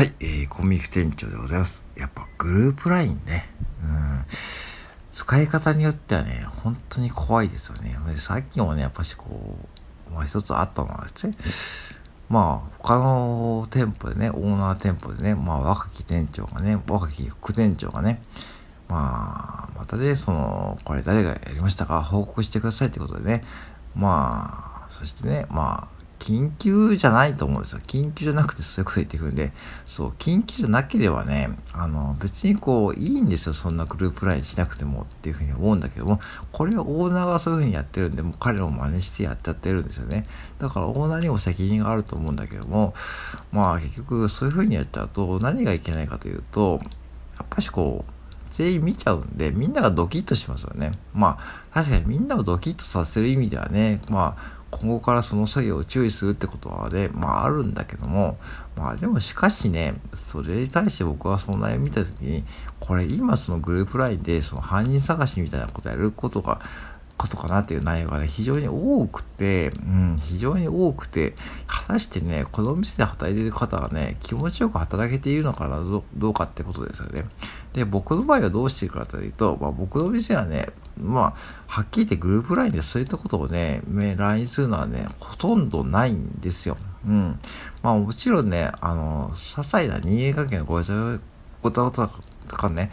はい、えー、コンビニ店長でございます。やっぱグループ LINE ね。うん。使い方によってはね、本当に怖いですよね。さっきもね、やっぱしこう、まあ一つあったのはですね、まあ他の店舗でね、オーナー店舗でね、まあ若き店長がね、若き副店長がね、まあ、またね、その、これ誰がやりましたか報告してくださいってことでね、まあ、そしてね、まあ、緊急じゃないと思うんですよ。緊急じゃなくてそういうこと言ってくるんで、そう、緊急じゃなければね、あの、別にこう、いいんですよ。そんなグループラインしなくてもっていうふうに思うんだけども、これはオーナーがそういうふうにやってるんで、もう彼を真似してやっちゃってるんですよね。だからオーナーにも責任があると思うんだけども、まあ結局そういうふうにやっちゃうと、何がいけないかというと、やっぱしこう、全員見ちゃうんで、みんながドキッとしますよね。まあ、確かにみんなをドキッとさせる意味ではね、まあ、今後からその作業を注意するってことはね、まああるんだけども、まあでもしかしね、それに対して僕はその内容見たときに、これ今そのグループ LINE でその犯人探しみたいなことやることが、ことかなっていう内容がね、非常に多くて、うん、非常に多くて、果たしてね、この店で働いている方がね、気持ちよく働けているのかな、どうかってことですよね。で、僕の場合はどうしてるかというと、まあ、僕の店はね、まあ、はっきり言ってグループ LINE でそういったことをね、LINE するのはね、ほとんどないんですよ。うん。まあもちろんね、あの、些細な人間関係のごちゃごたごたとかね、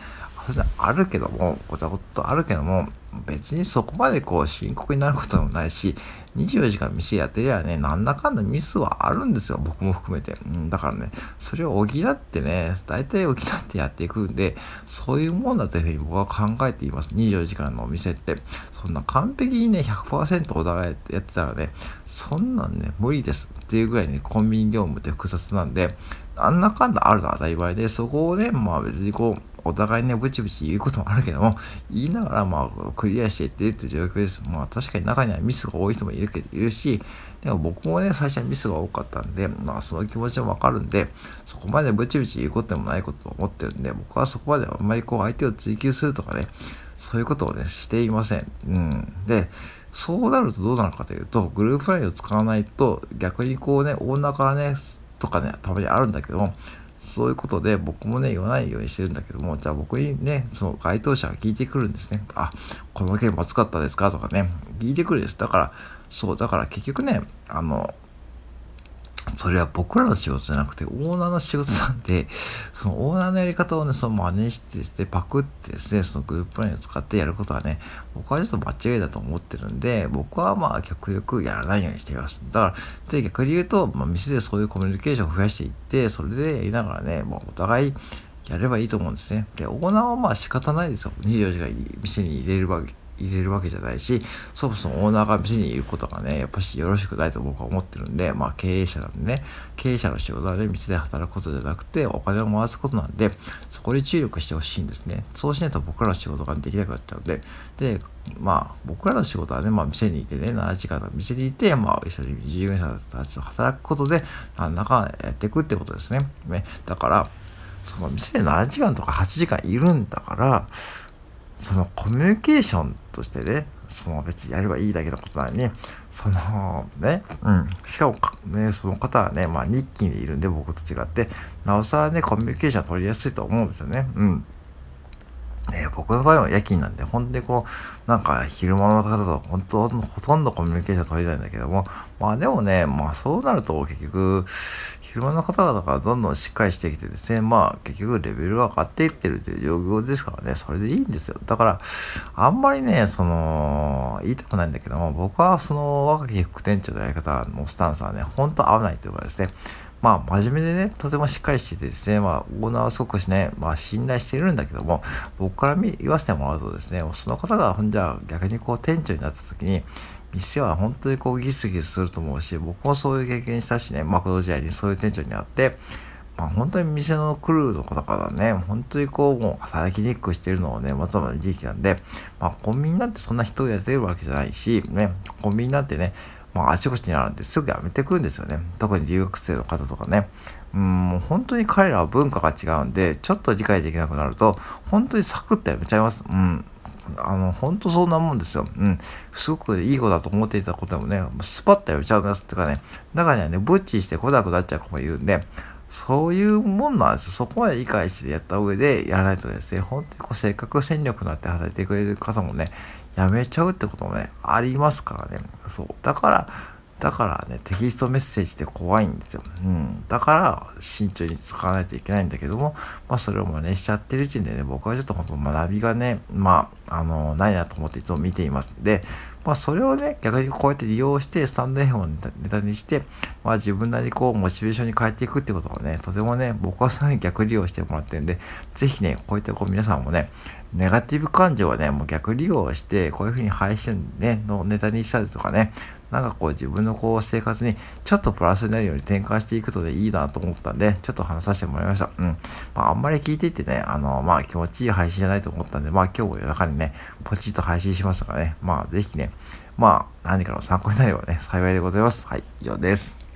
あるけども、ごたごたあるけども、別にそこまでこう深刻になることもないし、24時間店やってりゃね、なんだかんだミスはあるんですよ。僕も含めて。うん、だからね、それを補ってね、大体補ってやっていくんで、そういうもんだというふうに僕は考えています。24時間のお店って。そんな完璧にね、100%お互いやってたらね、そんなんね、無理です。っていうぐらいね、コンビニ業務って複雑なんで、あんなかんだあるのは当たり前で、そこをね、まあ別にこう、お互いね、ブチブチ言うこともあるけども、言いながら、まあ、クリアしていってるっていう状況です。まあ、確かに中にはミスが多い人もいるけど、いるし、でも僕もね、最初はミスが多かったんで、まあ、その気持ちもわかるんで、そこまでブチブチ言うことでもないことを思ってるんで、僕はそこまであんまりこう、相手を追求するとかね、そういうことをね、していません。うん。で、そうなるとどうなるかというと、グループラインを使わないと、逆にこうね、オーナーからね、とかね、たまにあるんだけども、そういうことで僕もね、言わないようにしてるんだけども、じゃあ僕にね、その該当者が聞いてくるんですね。あ、この件も熱かったですか？とかね、聞いてくるです。だから、そう、だから結局ね、あの、それは僕らの仕事じゃなくて、オーナーの仕事なんで、そのオーナーのやり方をね、その真似してですね、パクってですね、そのグループラインを使ってやることはね、僕はちょっと間違いだと思ってるんで、僕はまあ極力やらないようにしています。だから、で、逆に言うと、まあ、店でそういうコミュニケーションを増やしていって、それでやりながらね、もうお互い、やればいいと思うんですね。で、オーナーはまあ仕方ないですよ。24時間店に入れるわけ入れるわけじゃないし、そもそもオーナーが店にいることがね、やっぱしよろしくないと僕は思ってるんで、まあ経営者なんでね、経営者の仕事はね、店で働くことじゃなくて、お金を回すことなんで、そこに注力してほしいんですね。そうしないと僕らの仕事ができなくなっちゃうんで、で、まあ僕らの仕事はね、まあ店にいてね、7時間の店にいて、まあ一緒に従業員さんたちと働くことで、何らかやっていくってことですね。ねだから、その店で7時間とか8時間いるんだから、そのコミュニケーションとしてね、その別にやればいいだけのことなのに、そのね、うん、しかもね、その方はね、まあ日記にいるんで僕と違って、なおさらね、コミュニケーション取りやすいと思うんですよね。うん。ね、僕の場合は夜勤なんで、本当にこう、なんか昼間の方と本当、ほとんどコミュニケーション取りたいんだけども、まあでもね、まあそうなると結局、昼間の方々がどんどんしっかりしてきてですね、まあ結局レベルが上がっていってるという状況ですからね、それでいいんですよ。だから、あんまりね、その、言いたくないんだけども、僕はその若き副店長のやり方のスタンスはね、本当合わないというかですね、まあ、真面目でね、とてもしっかりしててですね、まあ、オーナーはすごくね、まあ、信頼しているんだけども、僕から言わせてもらうとですね、その方が、ほんじゃ、逆にこう、店長になった時に、店は本当にこう、ギスギスすると思うし、僕もそういう経験したしね、マクド時代にそういう店長に会って、まあ、本当に店のクルーの方からね、本当にこう、もう働きにくくしてるのをね、まずまず時期なんで、まあ、コンビニなんてそんな人をやってるわけじゃないし、ね、コンビニなんてね、まあ、あちこちにあるんですぐやめてくんですよね。特に留学生の方とかね。うん、もう本当に彼らは文化が違うんで、ちょっと理解できなくなると、本当にサクッとやめちゃいます。うん。あの、本当そんなもんですよ。うん。すごくいい子だと思っていた子でもね、スパッとやめちゃうんですってかね、中にはね、ブッチして来なくなっちゃう子もいるんで、そういうもんなんですよ。そこまで理解してやった上でやらないとですね、本当にこうせっかく戦力になって働いてくれる方もね、やめちゃうってこともね、ありますからね。そう。だから、だからね、テキストメッセージって怖いんですよ。うん。だから、慎重に使わないといけないんだけども、まあ、それを真似しちゃってるうちにね、僕はちょっと本当学びがね、まあ、あの、ないなと思っていつも見ていますんで、まあ、それをね、逆にこうやって利用して、スタンド F をネタにして、まあ、自分なりこう、モチベーションに変えていくってことをね、とてもね、僕はそういうに逆利用してもらってるんで、ぜひね、こういったこう、皆さんもね、ネガティブ感情はね、もう逆利用して、こういうふうに配信ね、のネタにしたりとかね、なんかこう自分のこう生活にちょっとプラスになるように転換していくとでいいなと思ったんで、ちょっと話させてもらいました。うん。まああんまり聞いていてね、あの、まあ気持ちいい配信じゃないと思ったんで、まあ今日も夜中にね、ポチッと配信しましたからね、まあぜひね、まあ何かの参考になればね、幸いでございます。はい、以上です。